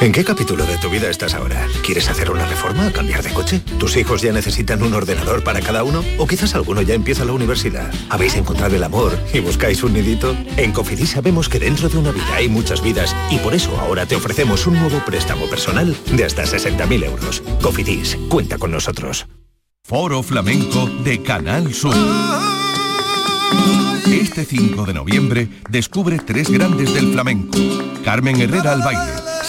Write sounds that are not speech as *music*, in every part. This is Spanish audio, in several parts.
¿En qué capítulo de tu vida estás ahora? ¿Quieres hacer una reforma? ¿Cambiar de coche? ¿Tus hijos ya necesitan un ordenador para cada uno? ¿O quizás alguno ya empieza la universidad? ¿Habéis encontrado el amor y buscáis un nidito? En Cofidis sabemos que dentro de una vida hay muchas vidas y por eso ahora te ofrecemos un nuevo préstamo personal de hasta 60.000 euros. Cofidis, cuenta con nosotros. Foro Flamenco de Canal Sur. Este 5 de noviembre descubre tres grandes del flamenco. Carmen Herrera al baile,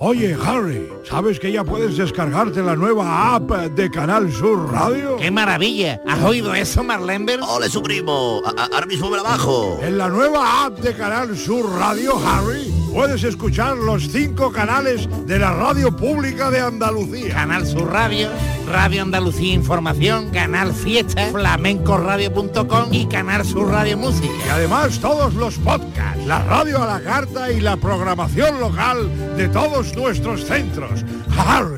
Oye, Harry, ¿sabes que ya puedes descargarte la nueva app de Canal Sur Radio? ¡Qué maravilla! ¿Has oído eso, Marlenber? ¡Ole, su primo! A- a- ahora mismo me la bajo. En la nueva app de Canal Sur Radio, Harry, puedes escuchar los cinco canales de la radio pública de Andalucía. Canal Sur Radio, Radio Andalucía Información, Canal Fiesta, flamencoradio.com y Canal Sur Radio Música. Y además todos los podcasts, la radio a la carta y la programación local de todos nuestros centros.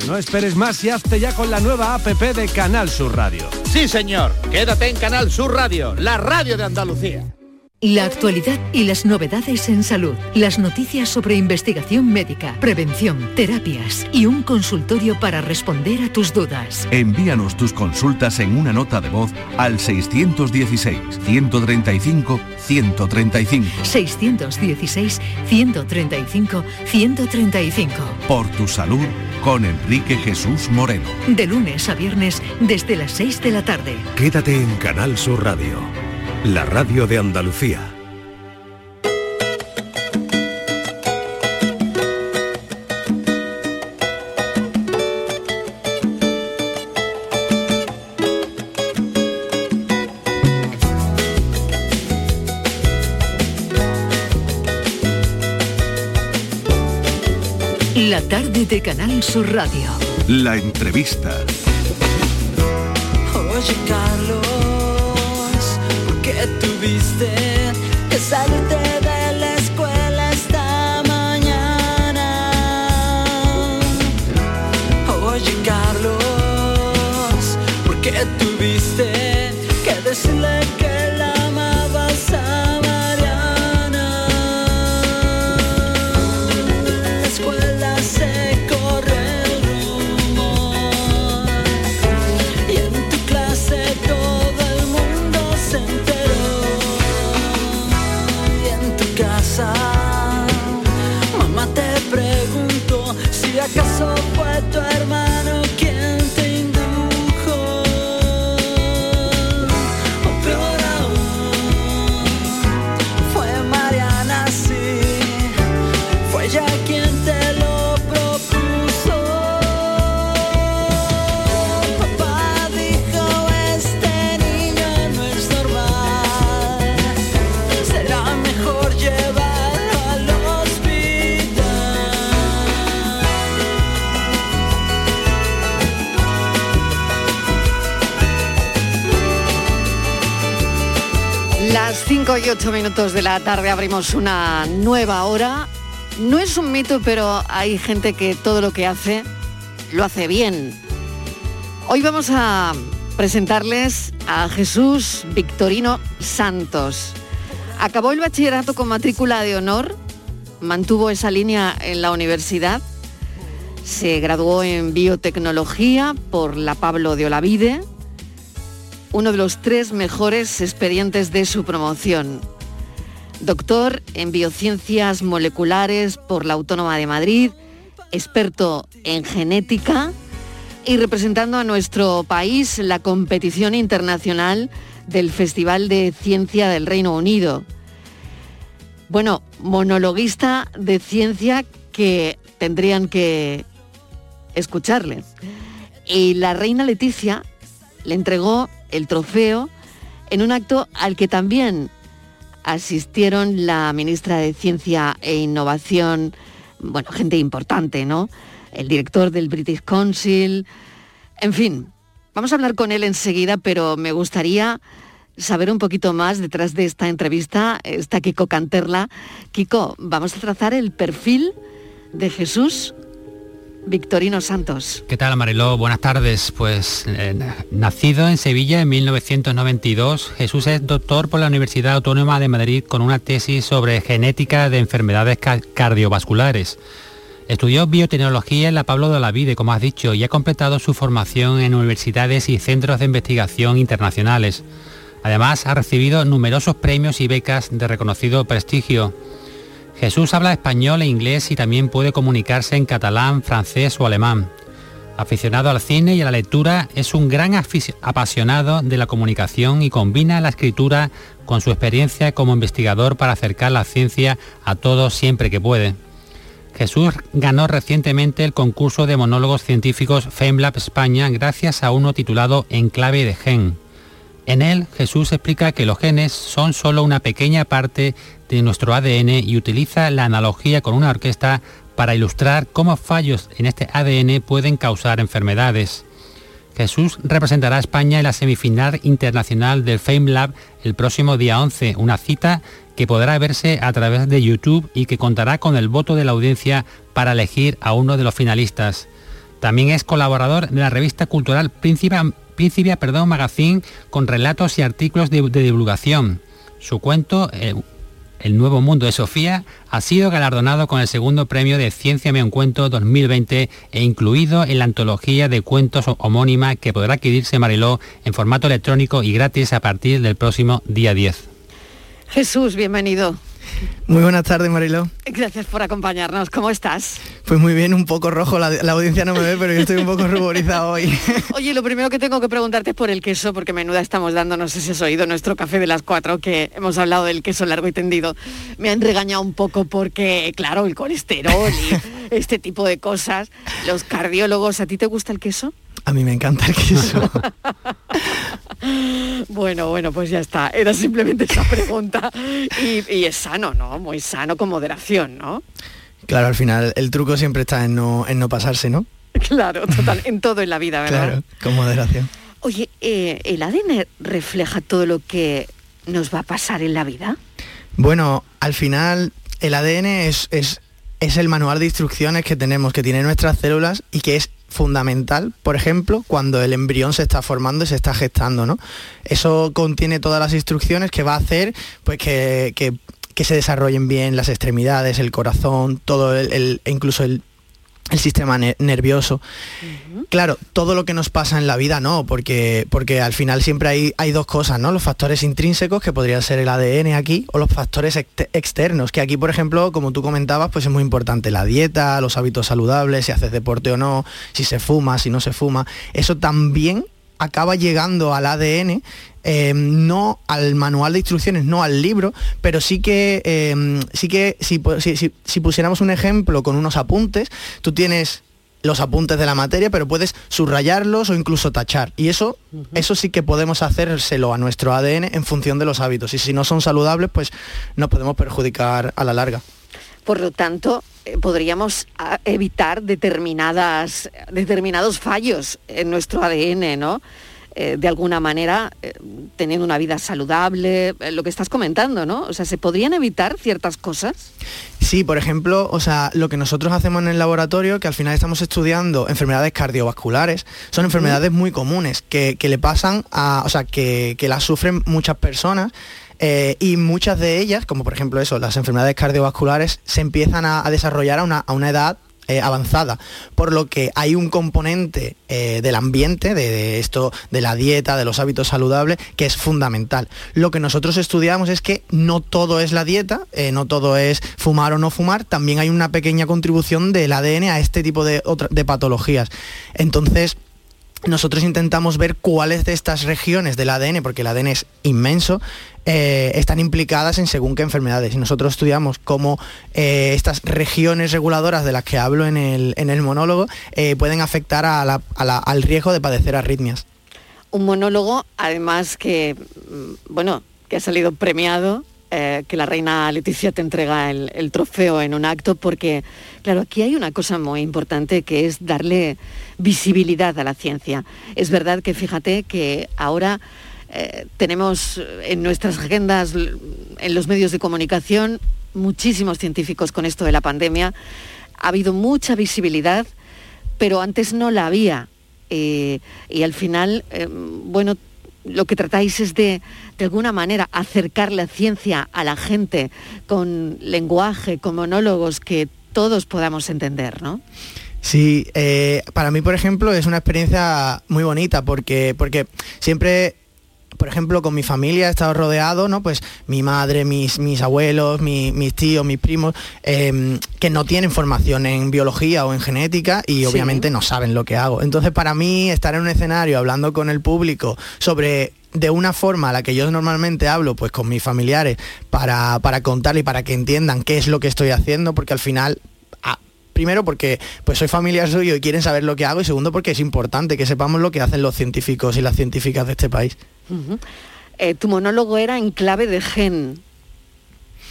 No esperes más y hazte ya con la nueva APP de Canal Sur Radio. Sí, señor. Quédate en Canal Sur Radio, la radio de Andalucía. La actualidad y las novedades en salud, las noticias sobre investigación médica, prevención, terapias y un consultorio para responder a tus dudas. Envíanos tus consultas en una nota de voz al 616-135-135. 616-135-135. Por tu salud con Enrique Jesús Moreno. De lunes a viernes desde las 6 de la tarde. Quédate en Canal Sur Radio, la radio de Andalucía. Tarde de Canal Sur Radio. La entrevista. Oye Carlos, ¿por qué tuviste que salirte de la escuela esta mañana? Oye Carlos, ¿por qué tuviste 28 minutos de la tarde abrimos una nueva hora. No es un mito, pero hay gente que todo lo que hace lo hace bien. Hoy vamos a presentarles a Jesús Victorino Santos. Acabó el bachillerato con matrícula de honor, mantuvo esa línea en la universidad, se graduó en biotecnología por la Pablo de Olavide uno de los tres mejores expedientes de su promoción. Doctor en biociencias moleculares por la Autónoma de Madrid, experto en genética y representando a nuestro país la competición internacional del Festival de Ciencia del Reino Unido. Bueno, monologuista de ciencia que tendrían que escucharle. Y la reina Leticia le entregó el trofeo en un acto al que también asistieron la ministra de Ciencia e Innovación, bueno, gente importante, ¿no? El director del British Council, en fin, vamos a hablar con él enseguida, pero me gustaría saber un poquito más detrás de esta entrevista. Está Kiko Canterla. Kiko, vamos a trazar el perfil de Jesús Victorino Santos. ¿Qué tal, Mariló? Buenas tardes. Pues eh, nacido en Sevilla en 1992, Jesús es doctor por la Universidad Autónoma de Madrid con una tesis sobre genética de enfermedades cardiovasculares. Estudió biotecnología en la Pablo de la Vide, como has dicho, y ha completado su formación en universidades y centros de investigación internacionales. Además, ha recibido numerosos premios y becas de reconocido prestigio. Jesús habla español e inglés y también puede comunicarse en catalán, francés o alemán. Aficionado al cine y a la lectura, es un gran apasionado de la comunicación y combina la escritura con su experiencia como investigador para acercar la ciencia a todos siempre que puede. Jesús ganó recientemente el concurso de monólogos científicos FameLab España gracias a uno titulado En clave de gen. En él, Jesús explica que los genes son solo una pequeña parte de nuestro ADN y utiliza la analogía con una orquesta para ilustrar cómo fallos en este ADN pueden causar enfermedades. Jesús representará a España en la semifinal internacional del Fame Lab el próximo día 11, una cita que podrá verse a través de YouTube y que contará con el voto de la audiencia para elegir a uno de los finalistas. También es colaborador de la revista cultural Príncipe, perdón, Magazine con relatos y artículos de, divulgación. Su cuento, eh, el Nuevo Mundo de Sofía ha sido galardonado con el segundo premio de Ciencia un Cuento 2020 e incluido en la antología de cuentos homónima que podrá adquirirse Mariló en formato electrónico y gratis a partir del próximo día 10. Jesús, bienvenido. Muy buenas tardes, Marilo. Gracias por acompañarnos. ¿Cómo estás? Pues muy bien, un poco rojo. La, audiencia no me ve, pero yo estoy un poco ruborizado hoy. *laughs* Oye, lo primero que tengo que preguntarte es por el queso, porque menuda estamos dando, no sé si has oído nuestro café de las cuatro, que hemos hablado del queso largo y tendido. Me han regañado un poco porque, claro, el colesterol y *laughs* este tipo de cosas. Los cardiólogos, ¿a ti te gusta el queso? A mí me encanta el queso. *laughs* bueno, bueno, pues ya está. Era simplemente esa pregunta. Y, es sano, ¿no? Muy sano con moderación, ¿no? Claro, al final el truco siempre está en no, en no pasarse, ¿no? *laughs* Claro, total, en todo en la vida, ¿verdad? Claro, con moderación. Oye, eh, ¿el ADN refleja todo lo que nos va a pasar en la vida? Bueno, al final el ADN es, es, es el manual de instrucciones que tenemos, que tiene nuestras células y que es fundamental, por ejemplo, cuando el embrión se está formando y se está gestando, ¿no? Eso contiene todas las instrucciones que va a hacer pues que, que, se desarrollen bien las extremidades, el corazón, todo el, incluso el, el sistema nervioso. Claro, todo lo que nos pasa en la vida no, porque, porque al final siempre hay, hay dos cosas, ¿no? Los factores intrínsecos, que podrían ser el ADN aquí, o los factores externos, que aquí, por ejemplo, como tú comentabas, pues es muy importante la dieta, los hábitos saludables, si haces deporte o no, si se fuma, si no se fuma. Eso también acaba llegando al ADN, eh, no al manual de instrucciones, no al libro, pero sí que, eh, sí que si, pusiéramos un ejemplo con unos apuntes, tú tienes los apuntes de la materia, pero puedes subrayarlos o incluso tachar. Y eso, eso sí que podemos hacérselo a nuestro ADN en función de los hábitos. Y si no son saludables, pues nos podemos perjudicar a la larga. Por lo tanto, eh, podríamos ah, evitar determinadas, determinados fallos en nuestro ADN, ¿no? Eh, de alguna manera eh, teniendo una vida saludable, lo que estás comentando, ¿no? O sea, ¿se podrían evitar ciertas cosas? Sí, por ejemplo, o sea, lo que nosotros hacemos en el laboratorio, que al final estamos estudiando enfermedades cardiovasculares, son enfermedades muy comunes que, le pasan a, o sea, que, que las sufren muchas personas eh, y muchas de ellas, como por ejemplo eso, las enfermedades cardiovasculares, se empiezan a, desarrollar a una, edad eh, avanzada, por lo que hay un componente eh, del ambiente, de, esto, de la dieta, de los hábitos saludables, que es fundamental. Lo que nosotros estudiamos es que no todo es la dieta, no todo es fumar o no fumar, también hay una pequeña contribución del ADN a este tipo de, de patologías. Entonces, nosotros intentamos ver cuáles de estas regiones del ADN, porque el ADN es inmenso, eh, están implicadas en según qué enfermedades. Y nosotros estudiamos cómo eh, estas regiones reguladoras de las que hablo en el, monólogo eh, pueden afectar al riesgo de padecer arritmias. Un monólogo, además que, mm, bueno, que ha salido premiado, que la reina Leticia te entrega el, el trofeo en un acto, porque, claro, aquí hay una cosa muy importante que es darle visibilidad a la ciencia. Es verdad que fíjate que ahora eh, tenemos en nuestras agendas, en los medios de comunicación, muchísimos científicos con esto de la pandemia. Ha habido mucha visibilidad, pero antes no la había. Eh, y al final, eh, bueno, lo que tratáis es de, de alguna manera, acercar la ciencia a la gente con lenguaje, con monólogos que todos podamos entender, ¿no? Sí, para mí, por ejemplo, es una experiencia muy bonita porque, porque siempre, por ejemplo, con mi familia he estado rodeado, ¿no? Pues mi madre, mis, mis abuelos, mi- mis tíos, mis primos, eh, que no tienen formación en biología o en genética y Sí. obviamente no saben lo que hago. Entonces, para mí, estar en un escenario hablando con el público sobre de una forma a la que yo normalmente hablo pues con mis familiares para, para contarle y para que entiendan qué es lo que estoy haciendo porque al final ah, primero porque pues soy familiar suyo y quieren saber lo que hago y segundo porque es importante que sepamos lo que hacen los científicos y las científicas de este país. Eh, tu monólogo era en clave de gen.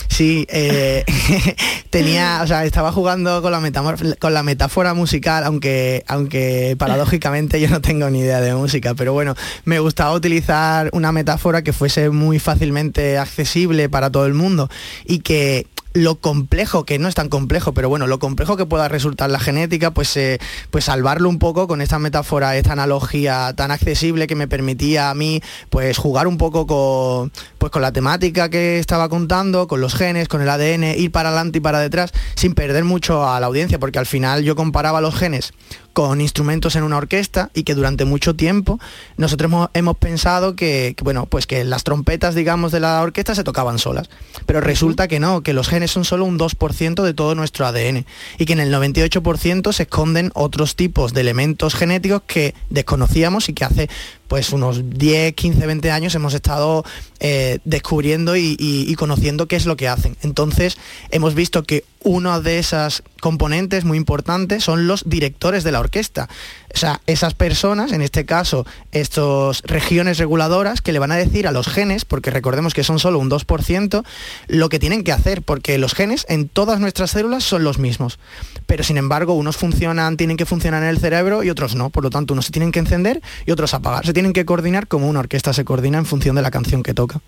Sí, eh, *laughs* tenía, o sea, estaba jugando con la, metamor- con la metáfora musical, aunque, aunque paradójicamente yo no tengo ni idea de música, pero bueno, me gustaba utilizar una metáfora que fuese muy fácilmente accesible para todo el mundo y que lo complejo, que no es tan complejo, pero bueno, lo complejo que pueda resultar la genética, pues, eh, pues salvarlo un poco con esta metáfora, esta analogía tan accesible que me permitía a mí pues jugar un poco con, pues, con la temática que estaba contando, con los genes, con el ADN, ir para adelante y para detrás, sin perder mucho a la audiencia, porque al final yo comparaba los genes con instrumentos en una orquesta y que durante mucho tiempo nosotros hemos, hemos pensado que, que, bueno, pues que las trompetas, digamos, de la orquesta se tocaban solas. Pero resulta que no, que los genes son solo un 2% de todo nuestro ADN y que en el 98% se esconden otros tipos de elementos genéticos que desconocíamos y que hace pues unos 10, 15, 20 años hemos estado eh, descubriendo y, y- y conociendo qué es lo que hacen. Entonces hemos visto que una de esas componentes muy importantes son los directores de la orquesta. O sea, esas personas, en este caso, estas regiones reguladoras que le van a decir a los genes, porque recordemos que son solo un 2%, lo que tienen que hacer, porque los genes en todas nuestras células son los mismos. Pero sin embargo, unos funcionan, tienen que funcionar en el cerebro y otros no. Por lo tanto, unos se tienen que encender y otros apagar. Se tienen que coordinar como una orquesta se coordina en función de la canción que toca.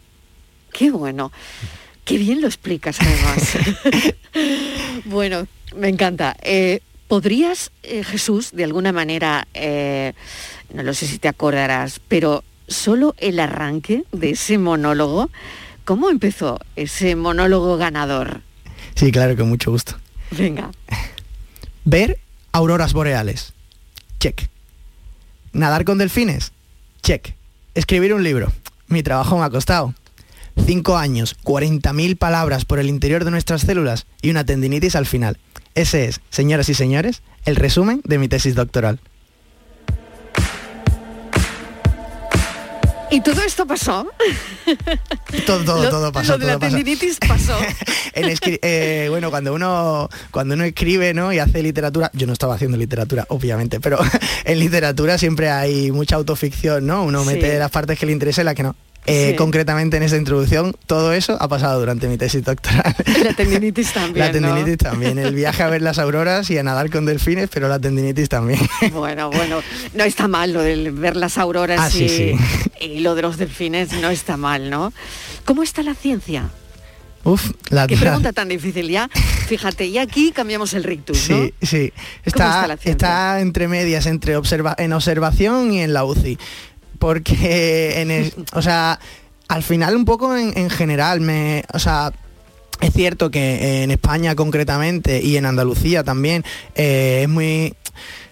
Qué bueno. Qué bien lo explicas, además. *laughs* *laughs* bueno, me encanta. Eh, ¿Podrías, eh, Jesús, de alguna manera, eh, no lo sé si te acordarás, pero solo el arranque de ese monólogo, ¿cómo empezó ese monólogo ganador? Sí, claro, con mucho gusto. Venga. *laughs* Ver auroras boreales. Check. Nadar con delfines. Check. Escribir un libro. Mi trabajo me ha costado. Cinco años, 40.000 palabras por el interior de nuestras células y una tendinitis al final. Ese es, señoras y señores, el resumen de mi tesis doctoral. ¿Y todo esto pasó? *laughs* Todo, todo, Lo- todo pasó. Lo de la todo pasó. tendinitis *laughs* pasó. Eh, bueno, cuando uno cuando uno escribe ¿no? y hace literatura, yo no estaba haciendo literatura, obviamente, pero *laughs* en literatura siempre hay mucha autoficción, ¿no? Uno Sí. mete las partes que le interesa y las que no. Eh, Sí. Concretamente en esta introducción, todo eso ha pasado durante mi tesis doctoral. *laughs* La tendinitis también, la ¿no? tendinitis también, el viaje a ver las auroras y a nadar con delfines, pero la tendinitis también. *laughs* Bueno, bueno, no está mal lo de ver las auroras Ah, sí, y, sí. y lo de los delfines, no está mal, ¿no? ¿Cómo está la ciencia? Uf, la Qué pregunta tan difícil ya. Fíjate, y aquí cambiamos el rictus, ¿no? Sí, sí. está Está, está entre medias, entre observa en observación y en la UCI. Porque, o sea, al final un poco en, en general, me, o sea, es cierto que en España concretamente y en Andalucía también eh, es muy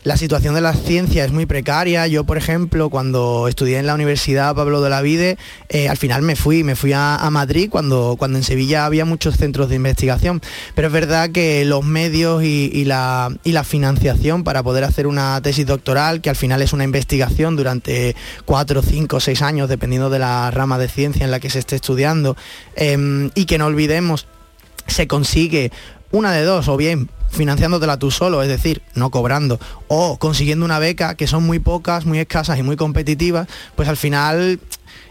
la situación de la ciencia es muy precaria. Yo, por ejemplo, cuando estudié en la Universidad Pablo de la Vide, eh, al final me fui, me fui a, Madrid cuando, cuando en Sevilla había muchos centros de investigación. Pero es verdad que los medios y, y la, y la financiación para poder hacer una tesis doctoral, que al final es una investigación durante cuatro, cinco, seis años, dependiendo de la rama de ciencia en la que se esté estudiando, em, y que no olvidemos se consigue una de dos, o bien financiándotela tú solo, es decir, no cobrando, o consiguiendo una beca, que son muy pocas, muy escasas y muy competitivas, pues al final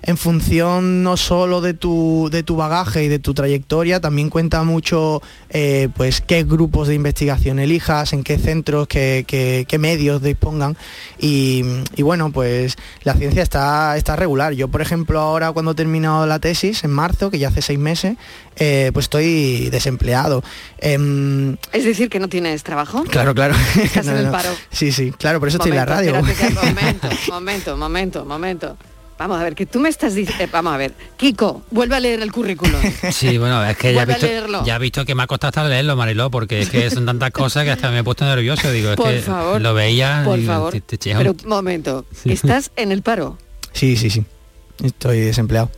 en función no solo de tu, de tu bagaje y de tu trayectoria, también cuenta mucho eh, pues qué grupos de investigación elijas, en qué centros, qué, medios dispongan. Y, y bueno, pues la ciencia está, está regular. Yo, por ejemplo, ahora cuando he terminado la tesis, en marzo, que ya hace seis meses, eh, pues estoy desempleado. Em, Es decir, que no tienes trabajo. claro, claro. Estás en el no. paro. Sí, sí, claro, por eso estoy en la radio. Momento, espérate, momento, momento, momento, momento. Vamos a ver, que tú me estás diciendo... vamos a ver, Kiko, vuelve a leer el currículum. Sí, bueno, es que ya visto, ya he visto que me ha costado hasta leerlo, Mariló, porque es que son tantas cosas que hasta me he puesto nervioso. Digo, es Por que favor, lo veía. Por digo, favor. te- te- te- Pero, momento, Sí. estás en el paro. Sí, sí, sí. Estoy desempleado.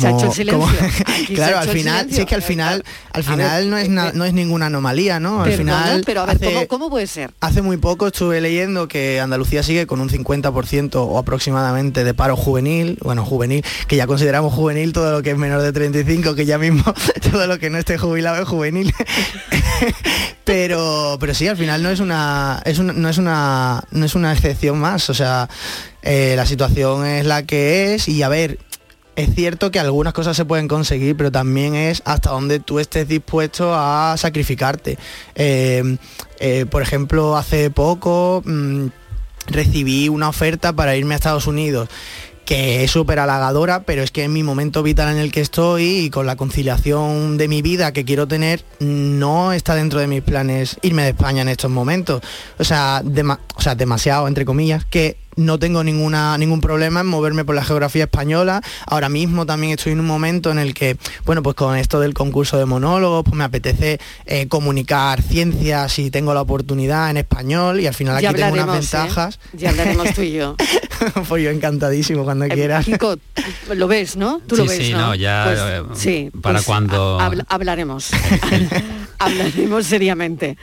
Se ha hecho el silencio. *laughs* Claro, al final, sí es que al final, al final ver, no es eh, na- no es ninguna anomalía, ¿no? Al Perdona, final pero a ver, hace- ¿cómo, ¿cómo puede ser? Hace muy poco estuve leyendo que Andalucía sigue con un 50% o aproximadamente de paro juvenil, bueno, juvenil, que ya consideramos juvenil todo lo que es menor de 35, que ya mismo *laughs* todo lo que no esté jubilado es juvenil. *laughs* pero pero sí, al final no es una es una- no es una no es una excepción más, o sea, eh, la situación es la que es y a ver, es cierto que algunas cosas se pueden conseguir, pero también es hasta donde tú estés dispuesto a sacrificarte. Eh, eh, por ejemplo, hace poco mm, recibí una oferta para irme a Estados Unidos que es súper halagadora, pero es que en mi momento vital en el que estoy y con la conciliación de mi vida que quiero tener, no está dentro de mis planes irme de España en estos momentos. O sea, o sea demasiado, entre comillas, que no tengo ninguna, ningún problema en moverme por la geografía española. Ahora mismo también estoy en un momento en el que, bueno, pues con esto del concurso de monólogos, pues me apetece eh, comunicar ciencias y tengo la oportunidad en español y al final aquí tengo unas ¿eh? ventajas. Ya hablaremos tú y yo. *laughs* pues yo encantadísimo cuando quieras. Eh, Kiko, lo ves, ¿no? Tú lo ves, sí, ¿no? no, ya, Pues, eh, sí, para pues, cuando- ha- habla- hablaremos. *laughs* hablaremos seriamente.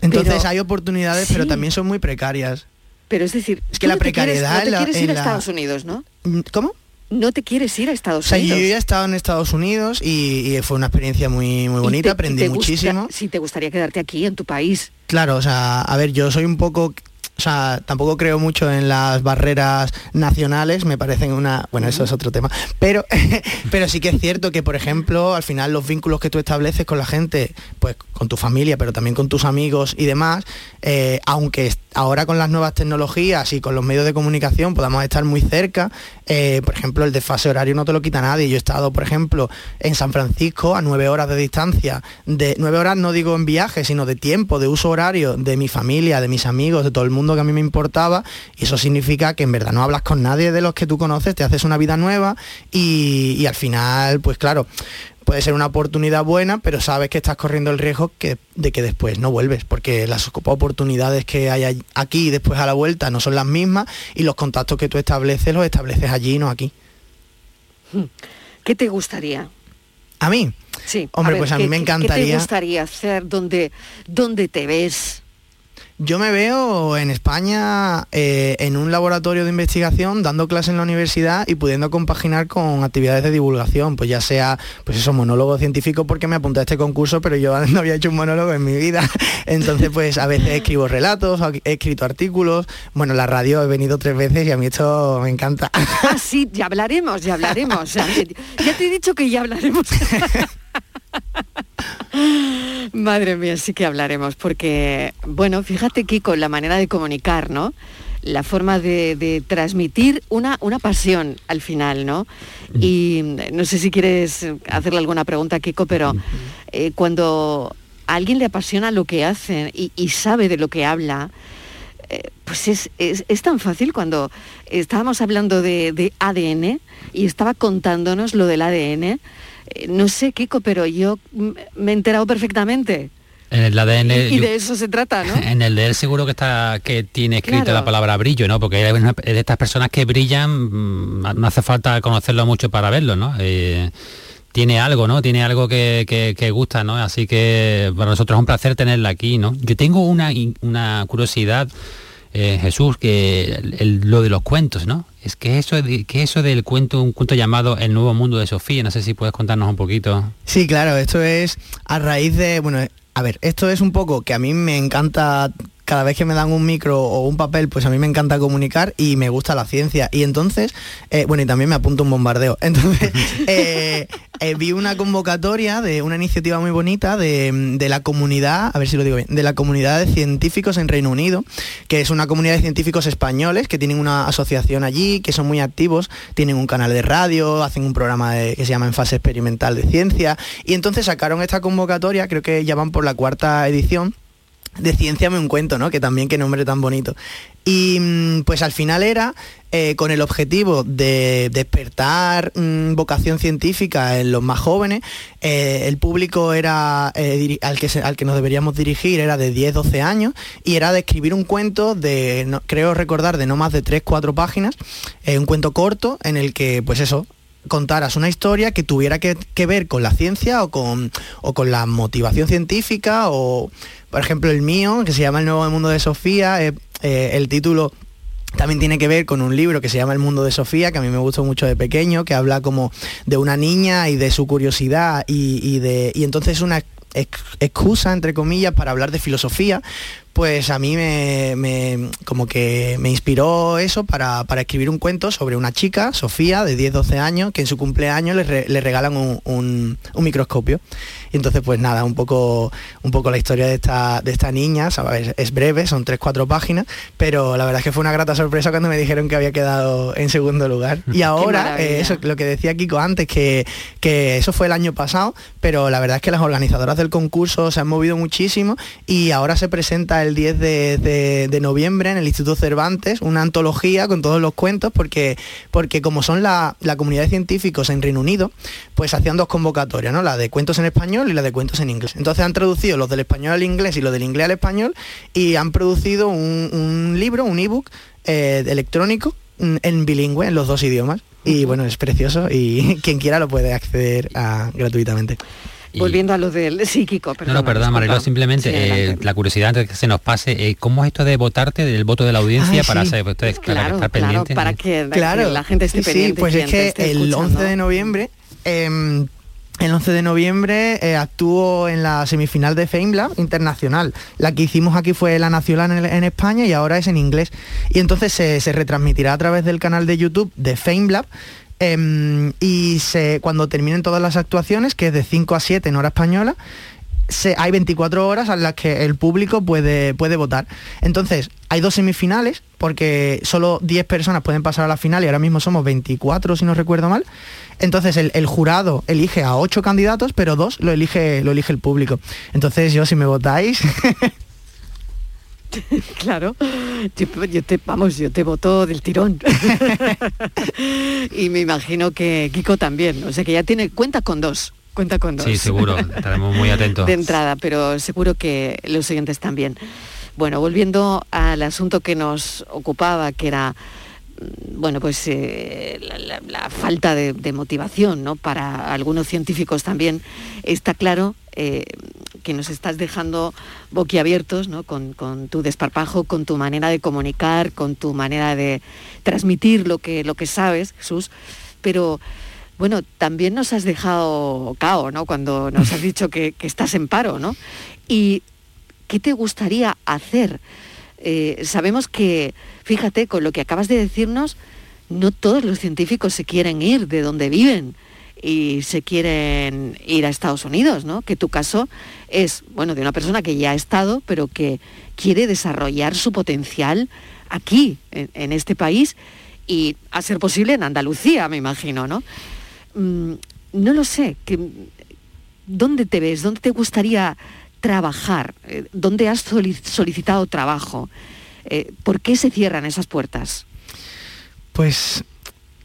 Entonces Pero- hay oportunidades, pero también son muy precarias. Pero es decir, Es que la no te quieres- precariedad no te quieres en ir a Estados Unidos, ¿no? ¿Cómo? No te quieres ir a Estados O sea, yo Unidos. ya he estado en Estados Unidos y, y fue una experiencia muy, muy bonita, te- aprendí te gusta- muchísimo. Si te gustaría quedarte aquí, en tu país. Claro, o sea, a ver, yo soy un poco, o sea, tampoco creo mucho en las barreras nacionales, me parecen una, bueno, eso es otro tema, pero, *laughs* pero sí que es cierto que, por ejemplo, al final los vínculos que tú estableces con la gente, pues con tu familia, pero también con tus amigos y demás, eh, aunque ahora con las nuevas tecnologías y con los medios de comunicación podamos estar muy cerca, eh, por ejemplo, el desfase horario no te lo quita nadie. Yo he estado, por ejemplo, en San Francisco a nueve horas de distancia, de nueve horas no digo en viaje, sino de tiempo, de uso horario, de mi familia, de mis amigos, de todo el mundo que a mí me importaba, y eso significa que en verdad no hablas con nadie de los que tú conoces, te haces una vida nueva y, y al final, pues claro, puede ser una oportunidad buena, pero sabes que estás corriendo el riesgo que- de que después no vuelves, porque las oportunidades que hay aquí y después a la vuelta no son las mismas y los contactos que tú estableces los estableces allí, no aquí. ¿Qué te gustaría? ¿A mí? Sí. Hombre, ver, pues a mí ¿qué- me qué- ¿Qué te encantaría- gustaría hacer? ¿Dónde, dónde te ves? Yo me veo en España eh, en un laboratorio de investigación dando clases en la universidad y pudiendo compaginar con actividades de divulgación, pues ya sea, pues eso, monólogo científico porque me apunté a este concurso, pero yo *laughs* no había hecho un monólogo en mi vida. *laughs* Entonces, pues a veces escribo relatos, he escrito artículos. Bueno, la radio he venido tres veces y a mí esto me encanta. Ah, sí, ya hablaremos, ya hablaremos. Ya, *laughs* ya te he dicho que ya hablaremos. Madre mía, sí que hablaremos, porque, bueno, fíjate, Kiko, la manera de comunicar, ¿no? La forma de, de transmitir una, una pasión al final, ¿no? Y no sé si quieres hacerle alguna pregunta a Kiko, pero eh, cuando a alguien le apasiona lo que hace y, y sabe de lo que habla, eh, pues es, es- es tan fácil cuando estábamos hablando de, de ADN y estaba contándonos lo del ADN. Eh, no sé, Kiko, pero yo me he enterado perfectamente. En el ADN, y yo- de eso se trata, ¿no? *laughs* en el de él seguro que está que tiene escrita Claro. la palabra brillo, ¿no? Porque es de estas personas que brillan, mm, no hace falta conocerlo mucho para verlo, ¿no? Eh, tiene algo, ¿no? Tiene algo que, que- que gusta, ¿no? Así que para nosotros es un placer tenerla aquí, ¿no? Yo tengo una, una curiosidad eh, Jesús, que lo de los cuentos, ¿no? Es que eso, que eso del cuento, un cuento llamado El Nuevo Mundo de Sofía, no sé si puedes contarnos un poquito. Sí, claro, esto es a raíz de, bueno, a ver, esto es un poco que a mí me encanta cada vez que me dan un micro o un papel, pues a mí me encanta comunicar y me gusta la ciencia. Y entonces, eh, bueno, y también me apunto un bombardeo. *laughs* Entonces, eh, eh, vi una convocatoria de una iniciativa muy bonita de, la comunidad, a ver si lo digo bien, de la comunidad de científicos en Reino Unido, que es una comunidad de científicos españoles que tienen una asociación allí, que son muy activos, tienen un canal de radio, hacen un programa que se llama En Fase Experimental de Ciencia. Y entonces sacaron esta convocatoria, creo que ya van por la cuarta edición de Ciencia me un cuento, ¿no? Que también qué nombre tan bonito. Y mm, pues al final era eh, con el objetivo de despertar mm, vocación científica en los más jóvenes. Eh, el público era eh, al, que al que nos deberíamos dirigir era de 10-12 años y era de escribir un cuento de, creo recordar, de no más de 3-4 páginas, un cuento corto en el que, pues eso, contaras una historia que tuviera que, ver con la ciencia o con, o con la motivación científica o por ejemplo, el mío, que se llama El Nuevo Mundo de Sofía, eh, eh, el título también tiene que ver con un libro que se llama El mundo de Sofía, que a mí me gustó mucho de pequeño, que habla como de una niña y de su curiosidad y, de, y entonces una excusa, entre comillas, para hablar de filosofía, pues a mí me, como que me inspiró eso para, escribir un cuento sobre una chica, Sofía, de 10-12 años, que en su cumpleaños le, regalan un, microscopio. Y entonces, pues nada, un poco, un poco la historia de esta, de esta niña, ¿sabes? es breve, son 3-4 páginas, pero la verdad es que fue una grata sorpresa cuando me dijeron que había quedado en segundo lugar. *laughs* Y ahora, eh, eso, lo que decía Kiko antes, que, que eso fue el año pasado, pero la verdad es que las organizadoras del concurso se han movido muchísimo y ahora se presenta el 10 de, noviembre en el Instituto Cervantes, una antología con todos los cuentos, porque, porque como son la, comunidad de científicos en Reino Unido, pues hacían dos convocatorias, ¿no? La de cuentos en español y la de cuentos en inglés. Entonces han traducido los del español al inglés y los del inglés al español y han producido un, libro, un ebook eh, electrónico mm, en bilingüe, en los dos idiomas. Y bueno, es precioso y *laughs* quien quiera lo puede acceder a, gratuitamente. Volviendo a lo del psíquico, perdón. No, no, perdón, Mariló, simplemente eh, la curiosidad antes de que se nos pase, eh, ¿cómo es esto de votarte, del voto de la audiencia para, ustedes, claro, estar claro, Para que, la gente esté pendiente. Sí, pues es que el 11 de noviembre... Em, el 11 de noviembre eh, actuó en la semifinal de FameLab internacional. La que hicimos aquí fue la nacional en, España y ahora es en inglés. Y entonces se, se, retransmitirá a través del canal de YouTube de FameLab Em, y se, cuando terminen todas las actuaciones, que es de 5 a 7 en hora española, hay 24 horas en las que el público puede, puede votar. Entonces, hay dos semifinales, porque solo 10 personas pueden pasar a la final y ahora mismo somos 24, si no recuerdo mal. Entonces, el, el jurado elige a 8 candidatos, pero dos lo elige, lo elige el público. Entonces, yo, si me votáis, *laughs* *laughs* claro, yo, te, vamos, yo te voto del tirón. *laughs* y me imagino que Kiko también, o sea que ya tiene cuenta con dos. Cuenta con dos. Sí, seguro, estaremos muy atentos. *laughs* De entrada, pero seguro que los siguientes también. Bueno, volviendo al asunto que nos ocupaba, que era mm, bueno, pues eh, la, falta de, motivación, ¿no? Para algunos científicos también está claro eh, que nos estás dejando boquiabiertos ¿no? con, tu desparpajo, con tu manera de comunicar, con tu manera de transmitir lo que, lo que sabes, Jesús. Pero bueno, también nos has dejado cao, ¿no? Cuando nos has dicho que, estás en paro, ¿no? ¿Y qué te gustaría hacer? Eh, sabemos que, fíjate, con lo que acabas de decirnos, no todos los científicos se quieren ir de donde viven y se quieren ir a Estados Unidos, ¿no? Que tu caso es, bueno, de una persona que ya ha estado, pero que quiere desarrollar su potencial aquí, en, este país, y a ser posible en Andalucía, me imagino, ¿no? Mm, no lo sé, que, ¿dónde te ves? ¿Dónde te gustaría trabajar? Eh, ¿Dónde has solicitado trabajo? Eh, ¿Por qué se cierran esas puertas? Pues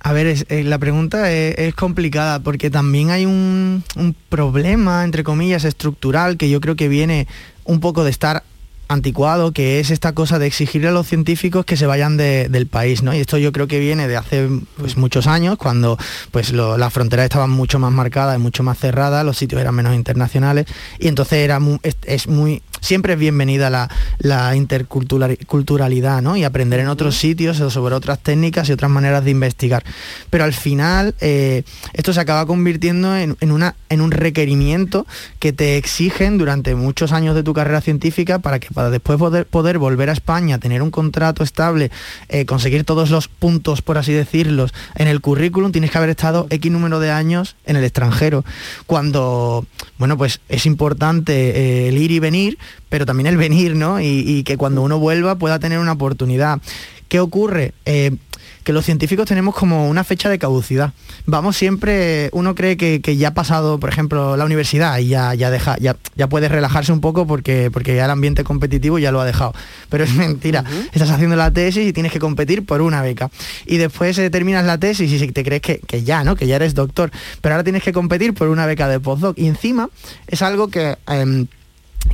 a ver, eh, la pregunta es, complicada porque también hay un, problema, entre comillas, estructural que yo creo que viene un poco de estar anticuado, que es esta cosa de exigirle a los científicos que se vayan del país, ¿no? Y esto yo creo que viene de hace pues, muchos años, cuando pues las fronteras estaban mucho más marcadas y mucho más cerradas, los sitios eran menos internacionales, y entonces era es, muy siempre es bienvenida la, la interculturalidad, ¿no? Y aprender en otros sitios sobre otras técnicas y otras maneras de investigar. Pero al final eh, esto se acaba convirtiendo en, una, en un requerimiento que te exigen durante muchos años de tu carrera científica para que para después poder, volver a España, tener un contrato estable, eh, conseguir todos los puntos, por así decirlos, en el currículum, tienes que haber estado X número de años en el extranjero. Cuando, bueno, pues es importante eh, el ir y venir, pero también el venir, ¿no? Y, que cuando uno vuelva pueda tener una oportunidad. ¿Qué ocurre? Eh, que los científicos tenemos como una fecha de caducidad. Vamos siempre, uno cree que, ya ha pasado, por ejemplo, la universidad y ya, ya, deja, ya, ya puedes relajarse un poco porque, porque ya el ambiente competitivo ya lo ha dejado. Pero es *laughs* mentira. Estás haciendo la tesis y tienes que competir por una beca. Y después eh, terminas la tesis y te crees que, ya, ¿no? Que ya eres doctor. Pero ahora tienes que competir por una beca de postdoc. Y encima es algo que... Em,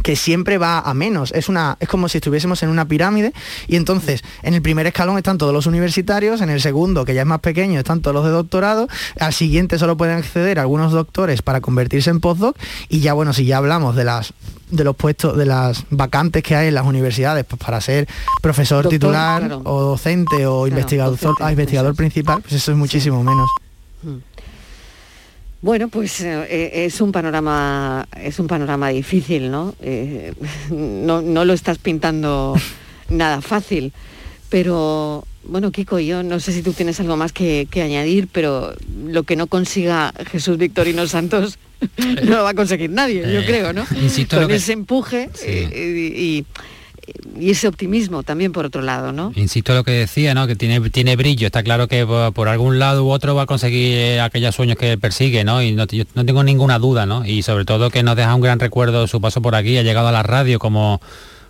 que siempre va a menos. Es, una, es como si estuviésemos en una pirámide y entonces en el primer escalón están todos los universitarios, en el segundo, que ya es más pequeño, están todos los de doctorado, al siguiente solo pueden acceder algunos doctores para convertirse en postdoc y ya bueno, si ya hablamos de las de los puestos, de las vacantes que hay en las universidades pues para ser profesor titular o docente o investigador, investigador principal, pues eso es muchísimo menos. Mm. Bueno, pues eh, eh, es un panorama, es un panorama difícil, ¿no? Eh, no, lo estás pintando *laughs* nada fácil. Pero bueno, Kiko, yo no sé si tú tienes algo más que, añadir, pero lo que no consiga Jesús Victorino Santos *laughs* no lo va a conseguir nadie, yo creo, ¿no? Con ese empuje y y ese optimismo también por otro lado, ¿no? Insisto en lo que decía, ¿no? Que tiene, tiene brillo, está claro que por, algún lado u otro va a conseguir aquellos sueños que persigue, ¿no? Y no, no tengo ninguna duda, ¿no? Y sobre todo que nos deja un gran recuerdo su paso por aquí, ha llegado a la radio como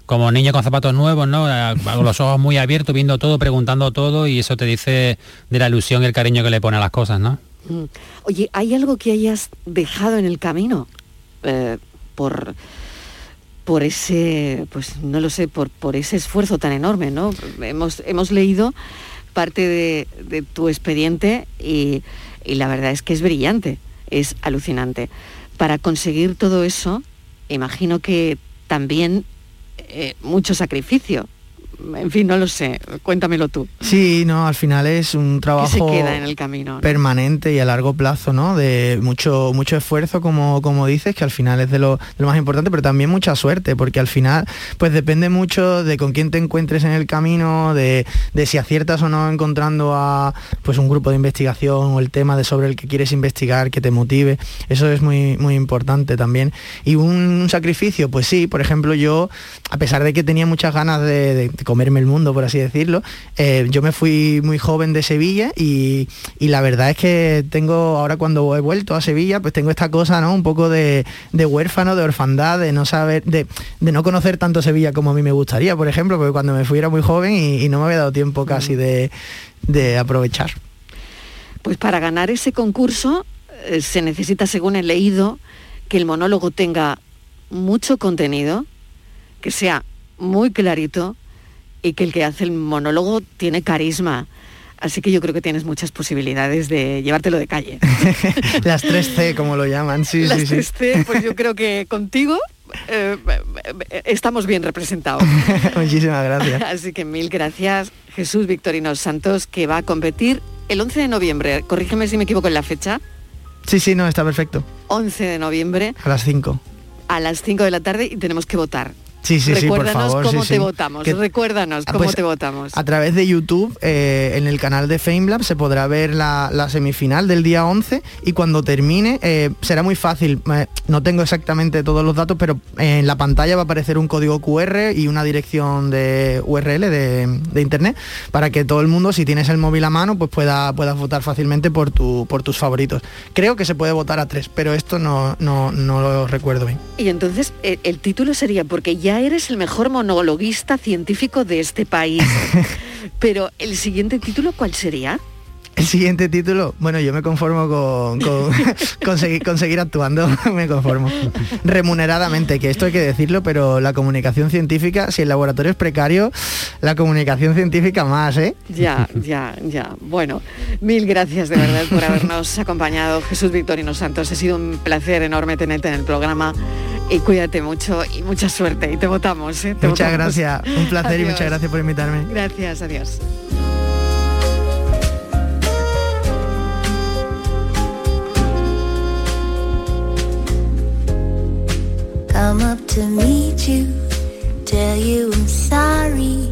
como niño con zapatos nuevos, ¿no? Con los ojos muy abiertos, viendo todo, preguntando todo, y eso te dice de la ilusión y el cariño que le pone a las cosas, ¿no? Mm. Oye, ¿hay algo que hayas dejado en el camino? Eh, por por ese, pues no lo sé, por, por ese esfuerzo tan enorme, ¿no? Hemos, hemos leído parte de, tu expediente y, la verdad es que es brillante, es alucinante. Para conseguir todo eso, imagino que también eh, mucho sacrificio, en fin, no lo sé, cuéntamelo tú. Sí, no, al final es un trabajo queda en el camino, permanente y a largo plazo, ¿no? De mucho, mucho esfuerzo, como, como dices, que al final es de lo, más importante, pero también mucha suerte, porque al final, pues depende mucho de con quién te encuentres en el camino, de, si aciertas o no encontrando a pues un grupo de investigación o el tema de sobre el que quieres investigar, que te motive. Eso es muy, muy importante también. Y un, sacrificio, pues sí, por ejemplo, yo, a pesar de que tenía muchas ganas de comerme el mundo, por así decirlo. Eh, yo me fui muy joven de Sevilla y, la verdad es que tengo, ahora cuando he vuelto a Sevilla, pues tengo esta cosa, ¿no? Un poco de, huérfano, de orfandad, de no saber, de, no conocer tanto Sevilla como a mí me gustaría, por ejemplo, porque cuando me fui era muy joven y, no me había dado tiempo casi de, de aprovechar. Pues para ganar ese concurso eh, se necesita, según he leído, que el monólogo tenga mucho contenido, que sea muy clarito, y que el que hace el monólogo tiene carisma. Así que yo creo que tienes muchas posibilidades de llevártelo de calle. *laughs* Las 3C, como lo llaman, sí, Las sí, 3C, pues yo creo que contigo eh, estamos bien representados. *laughs* Muchísimas gracias. *laughs* Así que mil gracias, Jesús Victorino Santos, que va a competir el 11 de noviembre. Corrígeme si me equivoco en la fecha. Sí, sí, no, está perfecto. 11 de noviembre. A las 5. A las 5 de la tarde y tenemos que votar. Sí, sí, sí, por favor. cómo te votamos. Recuérdanos ah, cómo pues, te votamos. A través de YouTube, eh, en el canal de FameLab, se podrá ver la, semifinal del día 11 y cuando termine eh, será muy fácil. Eh, no tengo exactamente todos los datos, pero en la pantalla va a aparecer un código QR y una dirección de URL de, internet para que todo el mundo, si tienes el móvil a mano, pues pueda, puedas votar fácilmente por, tu, por tus favoritos. Creo que se puede votar a tres, pero esto no, no, lo recuerdo bien. Y entonces el título sería porque ya eres el mejor monologuista científico de este país. *laughs* Pero el siguiente título, ¿cuál sería? El siguiente título, bueno, yo me conformo con, con *laughs* conseguir, conseguir actuando, *laughs* me conformo. Remuneradamente, que esto hay que decirlo, pero la comunicación científica, si el laboratorio es precario, la comunicación científica más, ¿eh? Ya, ya, ya. Bueno, mil gracias de verdad por habernos acompañado, Jesús Victorino Santos. Ha sido un placer enorme tenerte en el programa y cuídate mucho y mucha suerte. Y te votamos, ¿eh? Te muchas votamos. gracias, un placer y muchas gracias por invitarme. Gracias, adiós. To meet you, tell you I'm sorry.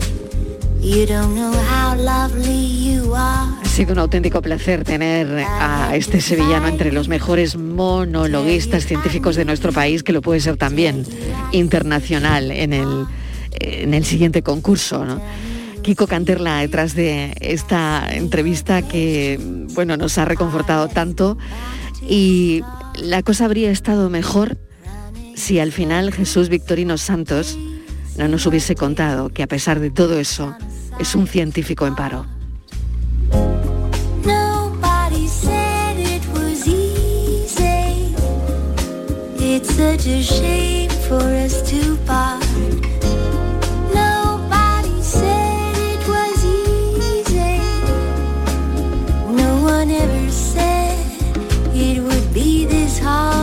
You don't know how lovely you are. Ha sido un auténtico placer tener a este sevillano entre los mejores monologuistas científicos de nuestro país, que lo puede ser también internacional en el, en el siguiente concurso. Kiko Canterla detrás de esta entrevista que bueno, nos ha reconfortado tanto y la cosa habría estado mejor si al final Jesús Victorino Santos no nos hubiese contado que a pesar de todo eso es un científico en paro. No one ever said it would be this hard.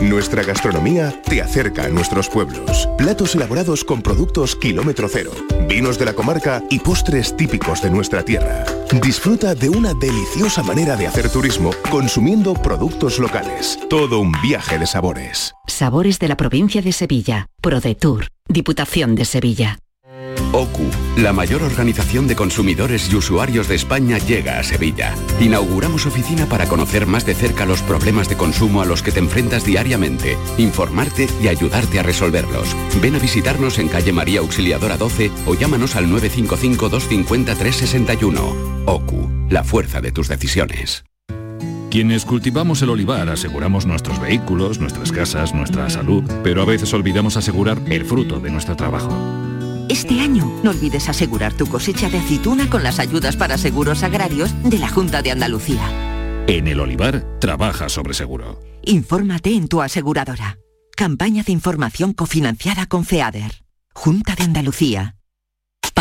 Nuestra gastronomía te acerca a nuestros pueblos. Platos elaborados con productos kilómetro cero, vinos de la comarca y postres típicos de nuestra tierra. Disfruta de una deliciosa manera de hacer turismo consumiendo productos locales. Todo un viaje de sabores. Sabores de la provincia de Sevilla. ProDetour. Diputación de Sevilla. OCU, la mayor organización de consumidores y usuarios de España, llega a Sevilla. Inauguramos oficina para conocer más de cerca los problemas de consumo a los que te enfrentas diariamente, informarte y ayudarte a resolverlos. Ven a visitarnos en calle María Auxiliadora 12 o llámanos al 955-250-361. OCU, la fuerza de tus decisiones. Quienes cultivamos el olivar aseguramos nuestros vehículos, nuestras casas, nuestra salud, pero a veces olvidamos asegurar el fruto de nuestro trabajo. Este año no olvides asegurar tu cosecha de aceituna con las ayudas para seguros agrarios de la Junta de Andalucía. En el olivar, trabaja sobre seguro. Infórmate en tu aseguradora. Campaña de información cofinanciada con FEADER. Junta de Andalucía.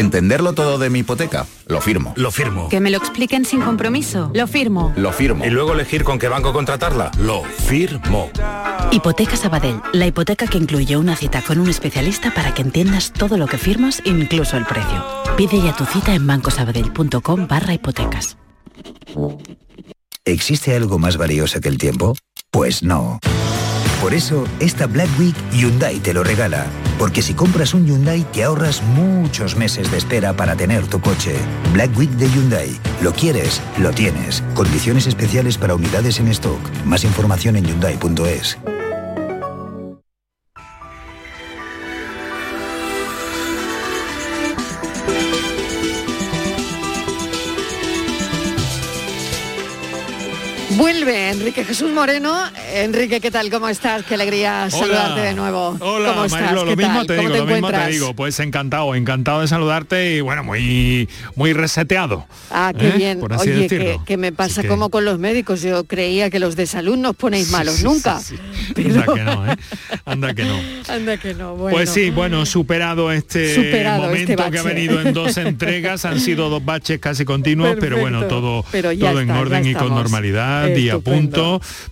Entenderlo todo de mi hipoteca. Lo firmo. Lo firmo. Que me lo expliquen sin compromiso. Lo firmo. Lo firmo. Y luego elegir con qué banco contratarla. Lo firmo. Hipoteca Sabadell, la hipoteca que incluye una cita con un especialista para que entiendas todo lo que firmas, incluso el precio. Pide ya tu cita en bancosabadell.com barra hipotecas. ¿Existe algo más valioso que el tiempo? Pues no. Por eso, esta Black Week Hyundai te lo regala. Porque si compras un Hyundai te ahorras muchos meses de espera para tener tu coche. Black Week de Hyundai. Lo quieres, lo tienes. Condiciones especiales para unidades en stock. Más información en hyundai.es. Enrique Jesús Moreno. Enrique, ¿qué tal? ¿Cómo estás? Qué alegría saludarte de nuevo. Hola, ¿Cómo estás? Marilo, lo ¿Qué mismo te ¿Cómo digo, te lo mismo te digo. Pues encantado, encantado de saludarte y bueno, muy muy reseteado. Ah, qué ¿eh? bien. Por así Oye, que, que me pasa que- como con los médicos. Yo creía que los de salud nos ponéis malos sí, nunca. sí, *laughs* pero... Anda que no, ¿eh? Anda que no. *laughs* Anda que no, bueno. Pues sí, bueno, superado este Superado momento este que ha venido en dos *laughs* entregas, han sido dos baches casi continuos, pero bueno, todo, Pero ya todo en está, orden y con normalidad y a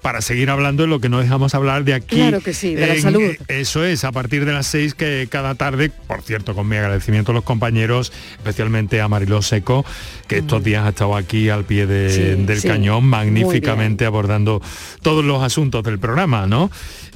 Para seguir hablando de lo que no dejamos hablar de aquí. Claro que sí, de la salud. Eso es, a partir de las seis que cada tarde, por cierto, con mi agradecimiento a los compañeros, especialmente a Mariló Seco, que estos días ha estado aquí al pie de- Sí, del sí, cañón, magníficamente abordando todos los asuntos del programa, ¿no?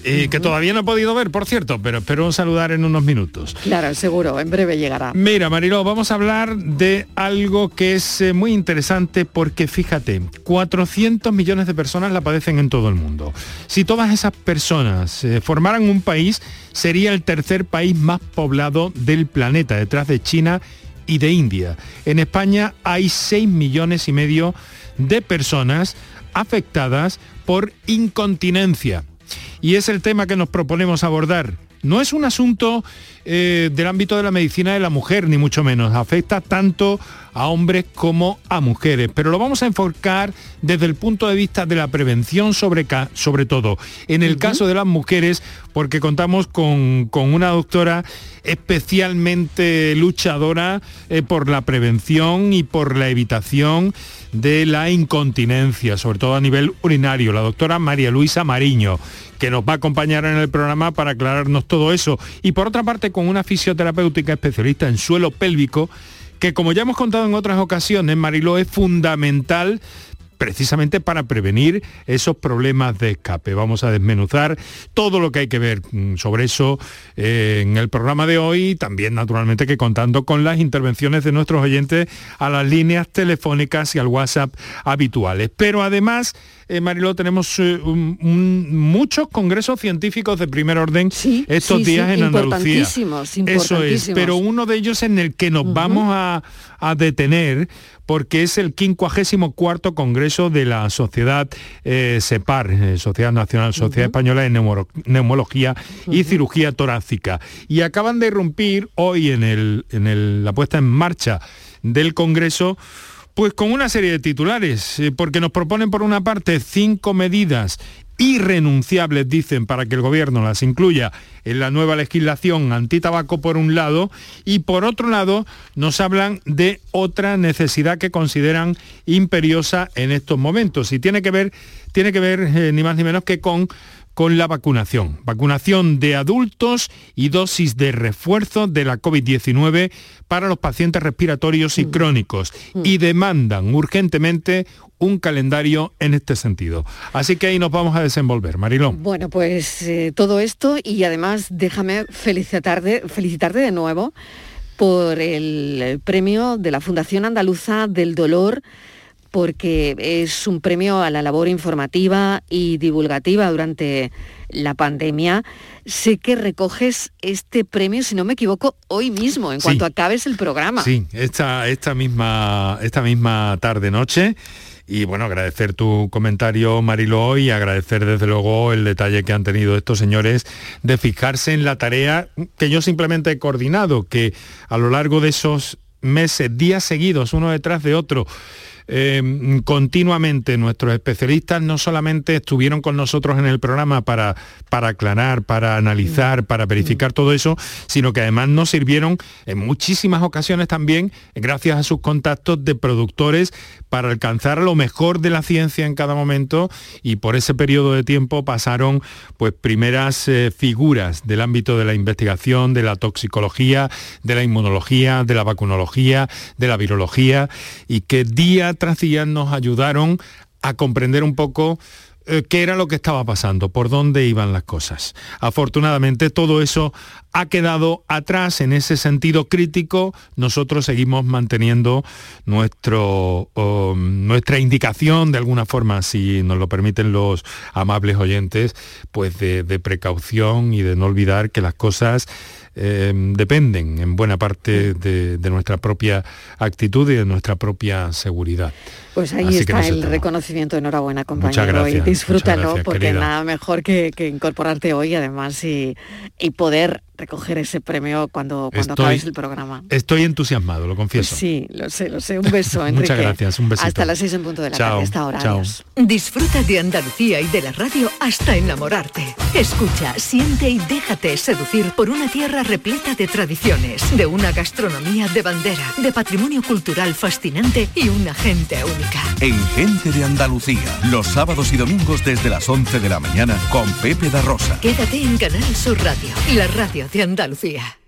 Eh, Que todavía no he podido ver, por cierto, pero espero saludar en unos minutos. Claro, seguro, en breve llegará. Mira, Mariló, vamos a hablar de algo que es eh, muy interesante porque fíjate, 400 millones de personas la padecen en todo el mundo. Si todas esas personas eh, formaran un país, sería el tercer país más poblado del planeta, detrás de China y de India. En España hay 6 millones y medio de personas afectadas por incontinencia. Y es el tema que nos proponemos abordar. No es un asunto eh, del ámbito de la medicina de la mujer, ni mucho menos. Afecta tanto a hombres como a mujeres. Pero lo vamos a enfocar desde el punto de vista de la prevención sobre, todo. En el caso de las mujeres, porque contamos con, con una doctora especialmente luchadora eh, por la prevención y por la evitación de la incontinencia, sobre todo a nivel urinario, la doctora María Luisa Mariño, que nos va a acompañar en el programa para aclararnos todo eso. Y por otra parte, con una fisioterapéutica especialista en suelo pélvico, que como ya hemos contado en otras ocasiones, Mariló, es fundamental precisamente para prevenir esos problemas de escape. Vamos a desmenuzar todo lo que hay que ver mm, sobre eso eh, en el programa de hoy, también naturalmente que contando con las intervenciones de nuestros oyentes a las líneas telefónicas y al WhatsApp habituales. Pero además, eh, Mariló, tenemos eh, un- un- muchos congresos científicos de primer orden estos sí, días sí, en Andalucía. importantísimos, Eso es, pero uno de ellos en el que nos vamos a, a detener porque es el 54 Congreso de la Sociedad eh, SEPAR, eh, Sociedad Nacional, Sociedad Española de Neumología y Cirugía Torácica. Y acaban de irrumpir hoy en, el, en el- la puesta en marcha del Congreso pues con una serie de titulares, eh, porque nos proponen por una parte cinco medidas irrenunciables, dicen, para que el gobierno las incluya en la nueva legislación antitabaco por un lado, y por otro lado nos hablan de otra necesidad que consideran imperiosa en estos momentos. Y tiene que ver, tiene que ver eh, ni más ni menos que con con la vacunación. Vacunación de adultos y dosis de refuerzo de la COVID-19 para los pacientes respiratorios y crónicos. Y demandan urgentemente un calendario en este sentido. Así que ahí nos vamos a desenvolver. Marilón. Bueno, pues eh, todo esto y además déjame felicitarte, felicitarte de nuevo por el, el premio de la Fundación Andaluza del Dolor porque es un premio a la labor informativa y divulgativa durante la pandemia. Sé que recoges este premio, si no me equivoco, hoy mismo, en Sí. cuanto acabes el programa. Sí, esta, esta, misma, esta misma tarde-noche. Y bueno, agradecer tu comentario, Mariló, y agradecer desde luego el detalle que han tenido estos señores de fijarse en la tarea que yo simplemente he coordinado, que a lo largo de esos meses, días seguidos, uno detrás de otro, eh, continuamente nuestros especialistas no solamente estuvieron con nosotros en el programa para, para aclarar, para analizar, para verificar todo eso, sino que además nos sirvieron en muchísimas ocasiones también, gracias a sus contactos de productores, para alcanzar lo mejor de la ciencia en cada momento y por ese periodo de tiempo pasaron pues primeras eh, figuras del ámbito de la investigación, de la toxicología, de la inmunología, de la vacunología, de la virología y que día tras día nos ayudaron a comprender un poco eh, qué era lo que estaba pasando, por dónde iban las cosas. Afortunadamente todo eso ha quedado atrás en ese sentido crítico. Nosotros seguimos manteniendo nuestro, oh, nuestra indicación de alguna forma, si nos lo permiten los amables oyentes, pues de, de precaución y de no olvidar que las cosas eh, dependen en buena parte de, de nuestra propia actitud y de nuestra propia seguridad. Pues ahí Así está el reconocimiento, enhorabuena compañero, gracias, y disfrútalo gracias, porque querida. nada mejor que, que incorporarte hoy además y, y poder recoger ese premio cuando, cuando Estoy- acabes el programa. Estoy entusiasmado, lo confieso. Sí, lo sé, lo sé. Un beso, *laughs* Enrique. Muchas gracias, un besito. Hasta las seis en punto de la Chao, tarde, hasta ahora. chao. Adiós. Disfruta de Andalucía y de la radio hasta enamorarte. Escucha, siente y déjate seducir por una tierra repleta de tradiciones, de una gastronomía de bandera, de patrimonio cultural fascinante y una gente única. En Gente de Andalucía, los sábados y domingos desde las 11 de la mañana con Pepe da Rosa. Quédate en Canal Sur Radio, la radio de Andalucía.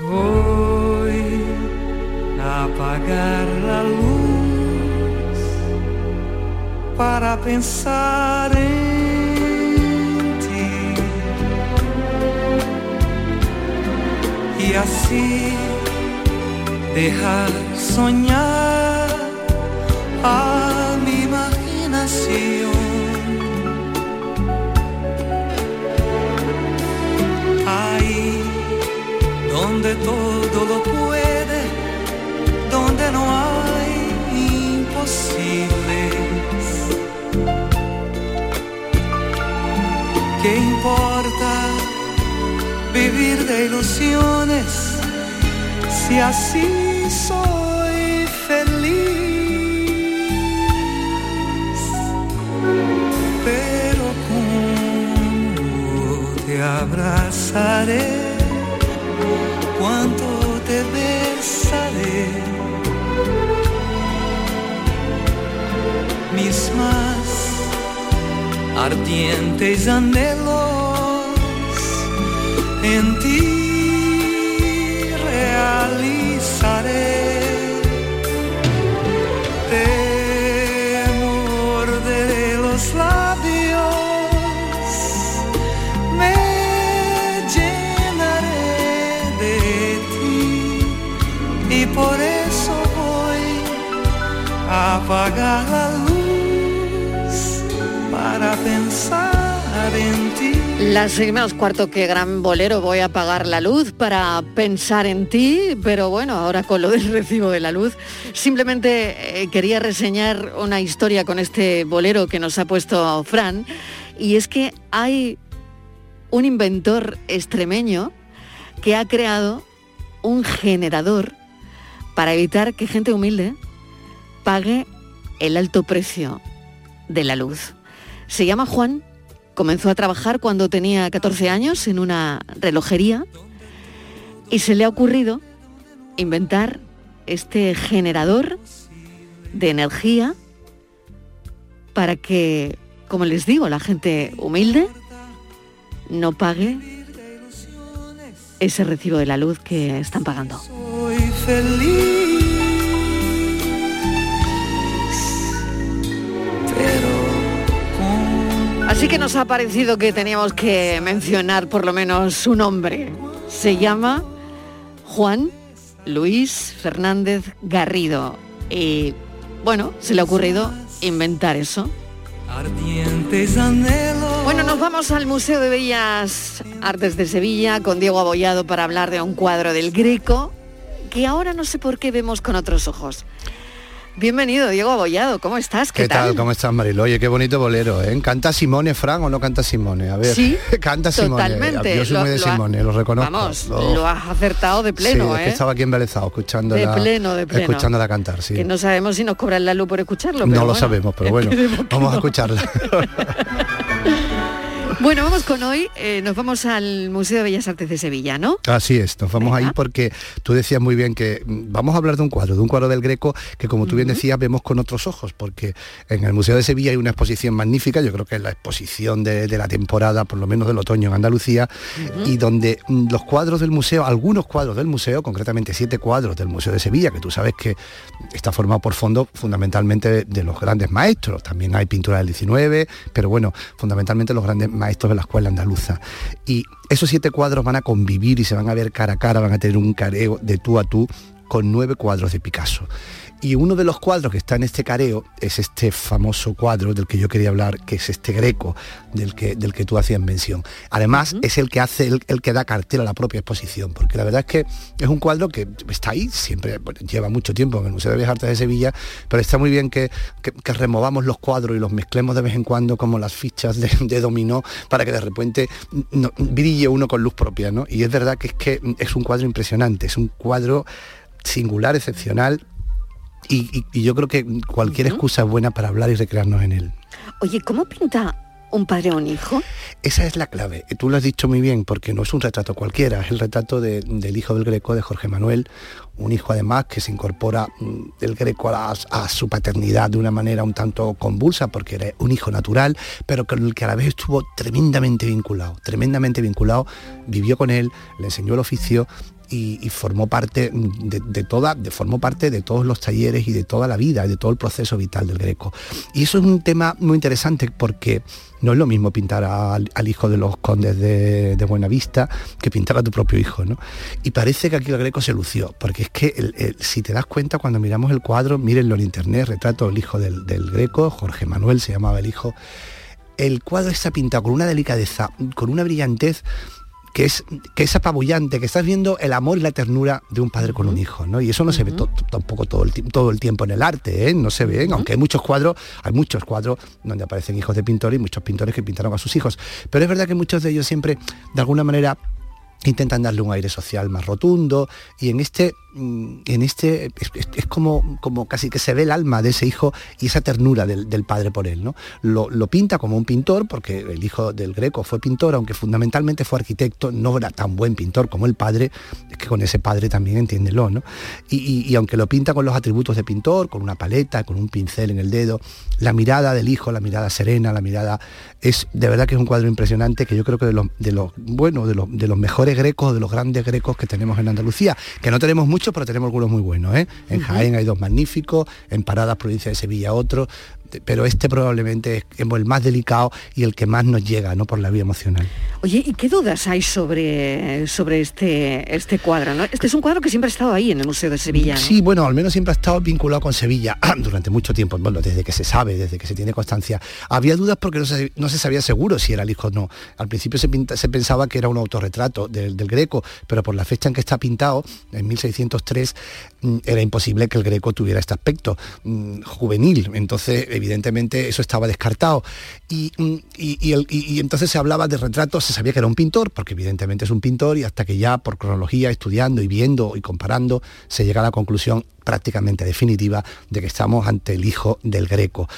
Voy a apagar la luz para pensar en y así dejar soñar a mi imaginación. Ahí donde todo lo puede, donde no hay imposibles. ¿Qué importa vivir de ilusiones si así soy feliz? Pero cómo te abrazaré cuánto te besaré. Mis más ardientes anhelos en ti realizaré. Te morderé los labios, me llenaré de ti y por eso voy a apagar la luz para pensar. Las seis cuarto, qué gran bolero, voy a apagar la luz para pensar en ti, pero bueno, ahora con lo del *laughs* recibo de la luz, simplemente eh, quería reseñar una historia con este bolero que nos ha puesto Fran, y es que hay un inventor extremeño que ha creado un generador para evitar que gente humilde pague el alto precio de la luz. Se llama Juan, comenzó a trabajar cuando tenía 14 años en una relojería y se le ha ocurrido inventar este generador de energía para que, como les digo, la gente humilde no pague ese recibo de la luz que están pagando. Así que nos ha parecido que teníamos que mencionar por lo menos su nombre. Se llama Juan Luis Fernández Garrido. Y bueno, se le ha ocurrido inventar eso. Bueno, nos vamos al Museo de Bellas Artes de Sevilla con Diego Abollado para hablar de un cuadro del Greco que ahora no sé por qué vemos con otros ojos. Bienvenido, Diego Abollado, ¿cómo estás? ¿Qué, tal? ¿Cómo estás, Marilo? Oye, qué bonito bolero, ¿eh? ¿Canta Simone, Fran, o no canta Simone? A ver, Sí, *laughs* canta Simone. totalmente. Yo soy Lo- muy de lo ha- Simone, lo reconozco. Vamos, Lo- lo has acertado de pleno, sí, es que ¿eh? estaba aquí embelezado, escuchándola, De pleno, de pleno. escuchándola cantar, sí. Que no sabemos si nos cobran la luz por escucharlo. no lo sabemos, pero bueno, vamos a escucharla. *laughs* Bueno, vamos con hoy, eh, nos vamos al Museo de Bellas Artes de Sevilla, ¿no? Así es, nos vamos ahí porque tú decías muy bien que mm, vamos a hablar de un cuadro, de un cuadro del Greco que como tú bien decías vemos con otros ojos, porque en el Museo de Sevilla hay una exposición magnífica, yo creo que es la exposición de, de la temporada, por lo menos del otoño en Andalucía, y donde mm, los cuadros del museo, algunos cuadros del museo, concretamente siete cuadros del Museo de Sevilla, que tú sabes que está formado por fondos fundamentalmente de, de los grandes maestros, también hay pintura del 19, pero bueno, fundamentalmente los grandes maestros de la escuela andaluza. Y esos siete cuadros van a convivir y se van a ver cara a cara, van a tener un careo de tú a tú con nueve cuadros de Picasso. Y uno de los cuadros que está en este careo es este famoso cuadro del que yo quería hablar, que es este greco del que, del que tú hacías mención. Además, es el que hace, el, el que da cartel a la propia exposición, porque la verdad es que es un cuadro que está ahí, siempre bueno, lleva mucho tiempo en el Museo de Bellas Artes de Sevilla, pero está muy bien que, que- que removamos los cuadros y los mezclemos de vez en cuando como las fichas de, de dominó para que de repente no- brille uno con luz propia, ¿no? Y es verdad que es que es un cuadro impresionante, es un cuadro singular, excepcional, y, y- y yo creo que cualquier excusa es buena para hablar y recrearnos en él. Oye, ¿cómo pinta un padre a un hijo? Esa es la clave. Tú lo has dicho muy bien, porque no es un retrato cualquiera, es el retrato de- del hijo del Greco, de Jorge Manuel, un hijo además que se incorpora mm, del Greco a, la- a su paternidad de una manera un tanto convulsa, porque era un hijo natural, pero con el que a la vez estuvo tremendamente vinculado, tremendamente vinculado, vivió con él, le enseñó el oficio y, formó parte de, toda, de, formó parte de todos los talleres y de toda la vida, de todo el proceso vital del Greco. Y eso es un tema muy interesante porque no es lo mismo pintar al, hijo de los condes de, de Buenavista que pintar a tu propio hijo, ¿no? Y parece que aquí el Greco se lució, porque es que si te das cuenta cuando miramos el cuadro, mírenlo en internet, retrato del hijo del Greco, Jorge Manuel se llamaba el hijo, el cuadro está pintado con una delicadeza, con una brillantez que es, que es apabullante, que estás viendo el amor y la ternura de un padre con un hijo, ¿no? Y eso no se ve tampoco todo el, todo el tiempo en el arte, ¿eh? No se ve, aunque hay muchos cuadros, hay muchos cuadros donde aparecen hijos de pintores y muchos pintores que pintaron a sus hijos. Pero es verdad que muchos de ellos siempre, de alguna manera, intentan darle un aire social más rotundo y en este en este es, como como casi que se ve el alma de ese hijo y esa ternura del, del padre por él no lo, lo pinta como un pintor porque el hijo del greco fue pintor aunque fundamentalmente fue arquitecto no era tan buen pintor como el padre es que con ese padre también entiéndelo no y, y- aunque lo pinta con los atributos de pintor con una paleta con un pincel en el dedo la mirada del hijo la mirada serena la mirada es de verdad que es un cuadro impresionante que yo creo que de los de los bueno de los de los mejores grecos de los grandes grecos que tenemos en Andalucía que no tenemos muchos pero tenemos algunos muy buenos ¿eh? en Jaén hay dos magníficos en Paradas provincia de Sevilla otro pero este probablemente es el más delicado y el que más nos llega no por la vía emocional Oye, ¿y qué dudas hay sobre, sobre este, este cuadro? ¿no? Este es un cuadro que siempre ha estado ahí en el Museo de Sevilla. ¿no? Sí, bueno, al menos siempre ha estado vinculado con Sevilla *clears throat* durante mucho tiempo, bueno, desde que se sabe, desde que se tiene constancia. Había dudas porque no se, no se sabía seguro si era el hijo o no. Al principio se, pinta- se pensaba que era un autorretrato del, del Greco, pero por la fecha en que está pintado, en 1603, mm, era imposible que el Greco tuviera este aspecto mm, juvenil. Entonces, evidentemente, eso estaba descartado. Y, mm, y- y entonces se hablaba de retratos, se sabía que era un pintor, porque evidentemente es un pintor, y hasta que ya por cronología, estudiando y viendo y comparando, se llega a la conclusión prácticamente definitiva de que estamos ante el hijo del Greco.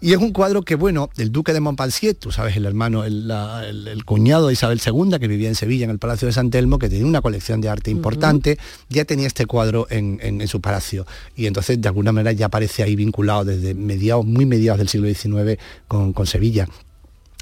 Y es un cuadro que, bueno, el duque de Montpensier, tú sabes, el hermano, el, la- el- el cuñado de Isabel II, que vivía en Sevilla, en el Palacio de San Telmo, que tenía una colección de arte importante, ya tenía este cuadro en, en- en su palacio. Y entonces, de alguna manera, ya aparece ahí vinculado desde mediados, muy mediados del siglo XIX con, con Sevilla.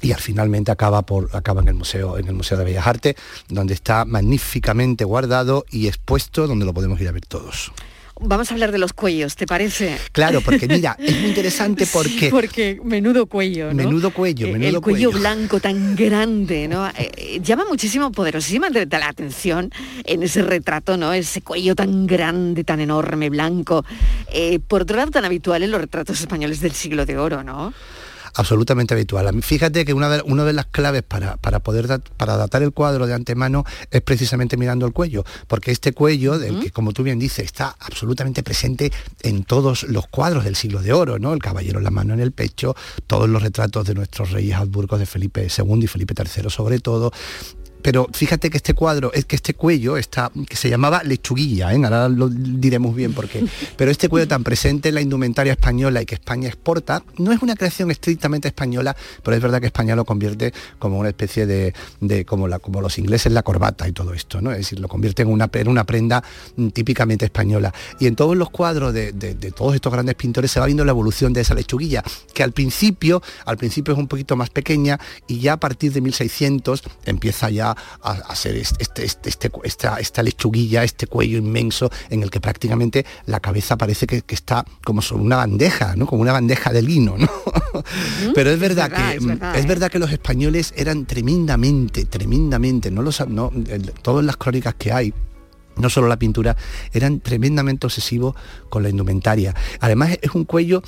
Y al finalmente acaba por acaba en el museo en el museo de bellas artes donde está magníficamente guardado y expuesto donde lo podemos ir a ver todos Vamos a hablar de los cuellos, ¿te parece? claro porque mira es muy interesante *laughs* porque Sí, porque menudo cuello, ¿no? menudo cuello Eh, menudo el cuello, cuello. blanco tan grande, ¿no? Eh, eh, llama muchísimo, poderosísimamente la atención en ese retrato, ¿no? Ese cuello tan grande, tan enorme, blanco. Eh, por otro lado, tan habitual en los retratos españoles del siglo de oro, ¿no? Absolutamente habitual. Fíjate que una de, una de las claves para, para poder dat- para datar el cuadro de antemano es precisamente mirando el cuello, porque este cuello, del que como tú bien dices, está absolutamente presente en todos los cuadros del siglo de oro, ¿no? El caballero en la mano en el pecho, todos los retratos de nuestros reyes Habsburgos de Felipe II y Felipe III sobre todo. Pero fíjate que este cuadro, es que este cuello está, que se llamaba lechuguilla, ¿eh? ahora lo diremos bien por qué, *laughs* pero este cuello tan presente en la indumentaria española y que España exporta, no es una creación estrictamente española, pero es verdad que España lo convierte como una especie de, de como, la, como los ingleses la corbata y todo esto, ¿no? Es decir, lo convierte en una, en una prenda mm, típicamente española. Y en todos los cuadros de, de- de todos estos grandes pintores se va viendo la evolución de esa lechuguilla, que al principio, al principio es un poquito más pequeña y ya a partir de 1600 empieza ya a, a ser este, este- este- esta, esta lechuguilla, este cuello inmenso en el que prácticamente la cabeza parece que, que está como sobre una bandeja, ¿no? Como una bandeja de lino, ¿no? Pero es verdad, verdad, que es verdad, es ¿eh? verdad que los españoles eran tremendamente, tremendamente, no lo sab- no, el- todas las crónicas que hay no solo la pintura, eran tremendamente obsesivos con la indumentaria. Además es un cuello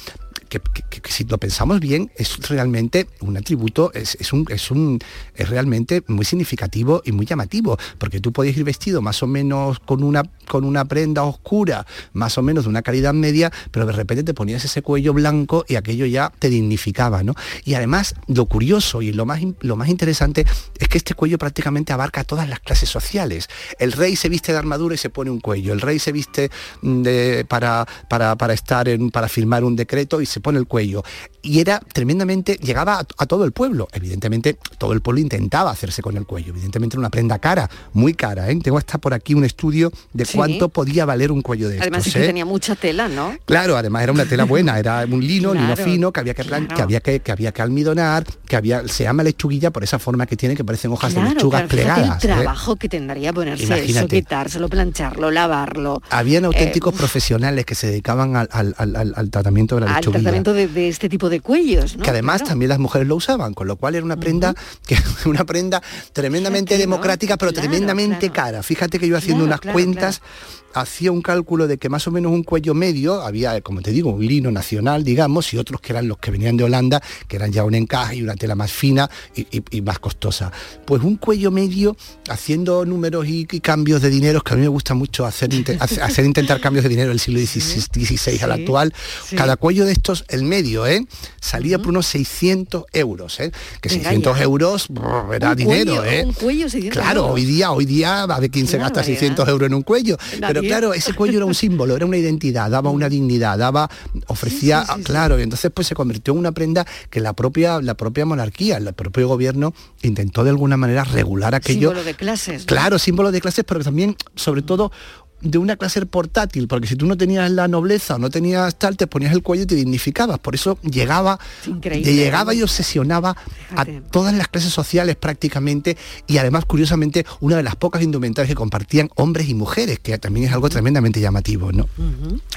que, si lo pensamos bien es realmente un atributo, es, es un, es, un, es realmente muy significativo y muy llamativo, porque tú podías ir vestido más o menos con una, con una prenda oscura, más o menos de una calidad media, pero de repente te ponías ese cuello blanco y aquello ya te dignificaba, ¿no? Y además lo curioso y lo más, lo más interesante es que este cuello prácticamente abarca todas las clases sociales. El rey se viste de armadura y se pone un cuello, el rey se viste mm, de, para, para, para estar en, para firmar un decreto y se pone el cuello. Y era tremendamente, llegaba a, a todo el pueblo. Evidentemente, todo el pueblo intentaba hacerse con el cuello. Evidentemente era una prenda cara, muy cara. ¿eh? Tengo hasta por aquí un estudio de Sí. cuánto podía valer un cuello de estos. Además es que ¿eh? tenía mucha tela, ¿no? Claro, además era una tela *laughs* buena, era un lino, lino Claro, fino, que había que, plan- que había que, que había que almidonar, que había, se llama lechuguilla por esa forma que tiene, que parecen hojas de Claro, lechugas claro, plegadas. el ¿eh? trabajo que tendría ponerse eso, Imagínate. quitárselo, plancharlo, lavarlo. Habían Eh, auténticos profesionales que se dedicaban al, al- al- al- al tratamiento de la lechuguilla. Tratamiento de, de este tipo de cuellos, ¿no? que además Claro. también las mujeres lo usaban, con lo cual era una prenda que *laughs* una prenda tremendamente democrática, pero tremendamente cara. Fíjate que yo haciendo unas cuentas hacía un cálculo de que más o menos un cuello medio, había, como te digo, un lino nacional, digamos, y otros que eran los que venían de Holanda, que eran ya un encaje y una tela más fina y, y- y más costosa. Pues un cuello medio, haciendo números y, y cambios de dinero, que a mí me gusta mucho hacer, *laughs* hacer, intentar cambios de dinero del siglo XVI al Sí, actual, sí. cada cuello de estos, el medio, ¿eh? salía por unos 600 euros, ¿eh? que Venga 600 ya. euros brr, era Un dinero, cuello, ¿eh? Un cuello 600 Claro, euros. hoy día, hoy día va de quién se gasta barbaridad. 600 euros en un cuello. Pero claro, ese cuello era un símbolo, era una identidad, daba una dignidad, daba, ofrecía, sí, sí, sí. claro, y entonces pues se convirtió en una prenda que la propia, la propia monarquía, el propio gobierno intentó de alguna manera regular aquello. Símbolo de clases. ¿no? Claro, símbolo de clases, pero también, sobre todo, de una clase portátil, porque si tú no tenías la nobleza o no tenías tal, te ponías el cuello y te dignificabas. Por eso llegaba, te llegaba y obsesionaba a todas las clases sociales prácticamente. Y además, curiosamente, una de las pocas indumentarias que compartían hombres y mujeres, que también es algo tremendamente llamativo, ¿no?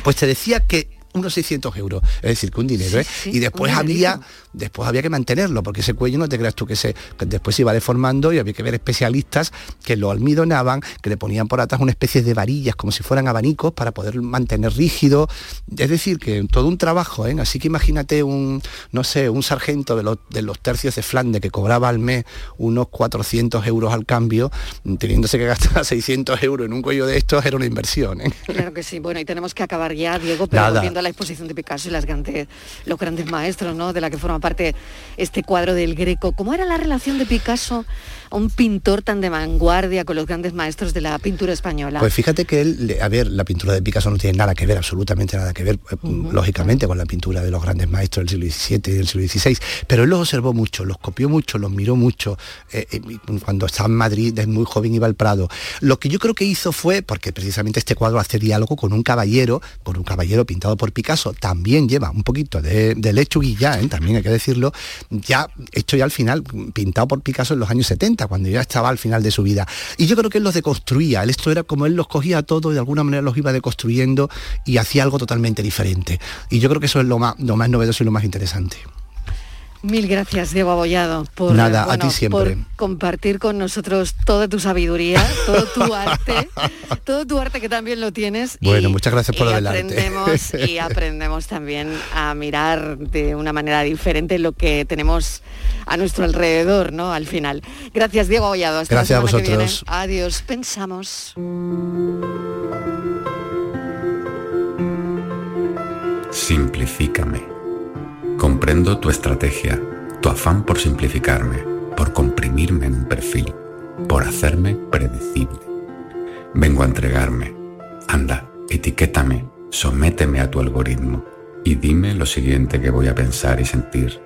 Pues te decía que unos 600 euros, es decir, que un dinero, ¿eh? sí, y después había, después había que mantenerlo, porque ese cuello no te creas tú que se, que después se iba deformando y había que ver especialistas que lo almidonaban, que le ponían por atrás una especie de varillas como si fueran abanicos para poder mantener rígido, es decir, que todo un trabajo, ¿eh? así que imagínate un, no sé, un sargento de los, de los tercios de Flandes que cobraba al mes unos 400 euros al cambio, teniéndose que gastar *laughs* 600 euros en un cuello de estos, era una inversión. ¿eh? Claro que sí. Bueno, y tenemos que acabar ya, Diego, pero Nada. La exposición de Picasso y grandes, los grandes maestros, ¿no? De la que forma parte este cuadro del Greco. ¿Cómo era la relación de Picasso, un pintor tan de vanguardia, con los grandes maestros de la pintura española? Pues fíjate que él, a ver, la pintura de Picasso no tiene nada que ver, absolutamente nada que ver, eh, lógicamente, con la pintura de los grandes maestros del siglo XVII y del siglo XVI, pero él los observó mucho, los copió mucho, los miró mucho. eh, eh, y cuando estaba en Madrid, desde muy joven iba al Prado. Lo que yo creo que hizo fue, porque precisamente este cuadro hace diálogo con un caballero, con un caballero pintado por Picasso, también lleva un poquito de, de lechuguilla, ¿eh? también hay que decirlo, ya hecho ya al final, pintado por Picasso en los años 70, cuando ya estaba al final de su vida. Y yo creo que él los deconstruía, esto era como él los cogía todo y de alguna manera los iba deconstruyendo y hacía algo totalmente diferente. Y yo creo que eso es lo más, lo más novedoso y lo más interesante. Mil gracias, Diego Abollado, por, Nada, a ti siempre. por compartir con nosotros toda tu sabiduría, todo tu *laughs* arte, todo tu arte que también lo tienes. y- Bueno, muchas gracias por y aprendemos, Y *laughs* aprendemos también a mirar de una manera diferente lo que tenemos a nuestro alrededor, ¿no? Al final. Gracias, Diego Abollado. Hasta Gracias a la viene. vosotros. Adiós. Pensamos. Simplifícame. Comprendo tu estrategia, tu afán por simplificarme, por comprimirme en un perfil, por hacerme predecible. Vengo a entregarme. Anda, etiquétame, sométeme a tu algoritmo y dime lo siguiente que voy a pensar y sentir,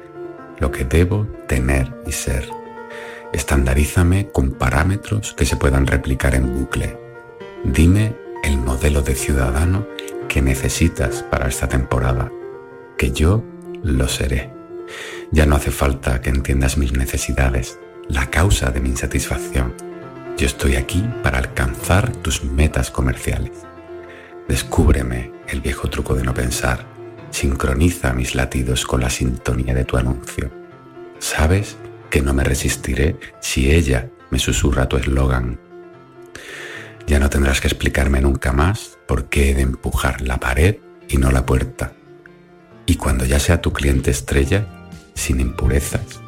lo que debo tener y ser. Estandarízame con parámetros que se puedan replicar en bucle. Dime el modelo de ciudadano que necesitas para esta temporada, que yo lo seré. Ya no hace falta que entiendas mis necesidades, la causa de mi insatisfacción. Yo estoy aquí para alcanzar tus metas comerciales. Descúbreme el viejo truco de no pensar. Sincroniza mis latidos con la sintonía de tu anuncio. Sabes que no me resistiré si ella me susurra tu eslogan. Ya no tendrás que explicarme nunca más por qué he de empujar la pared y no la puerta. Y cuando ya sea tu cliente estrella, sin impurezas,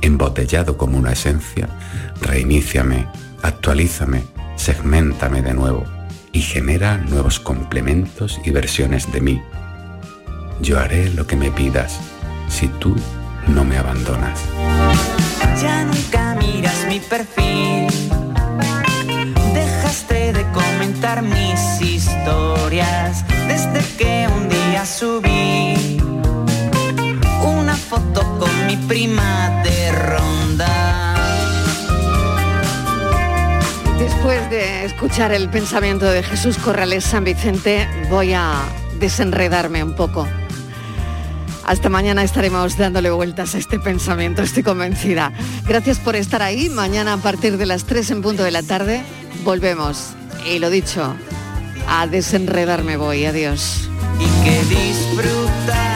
embotellado como una esencia, reiníciame, actualízame, segmentame de nuevo y genera nuevos complementos y versiones de mí. Yo haré lo que me pidas si tú no me abandonas. Ya nunca miras mi perfil. Dejaste de comentar mis historias desde que un día subí foto con mi prima de ronda. Después de escuchar el pensamiento de Jesús Corrales San Vicente, voy a desenredarme un poco. Hasta mañana estaremos dándole vueltas a este pensamiento, estoy convencida. Gracias por estar ahí. Mañana a partir de las 3 en punto de la tarde volvemos. Y lo dicho, a desenredarme voy. Adiós. y que disfrutabas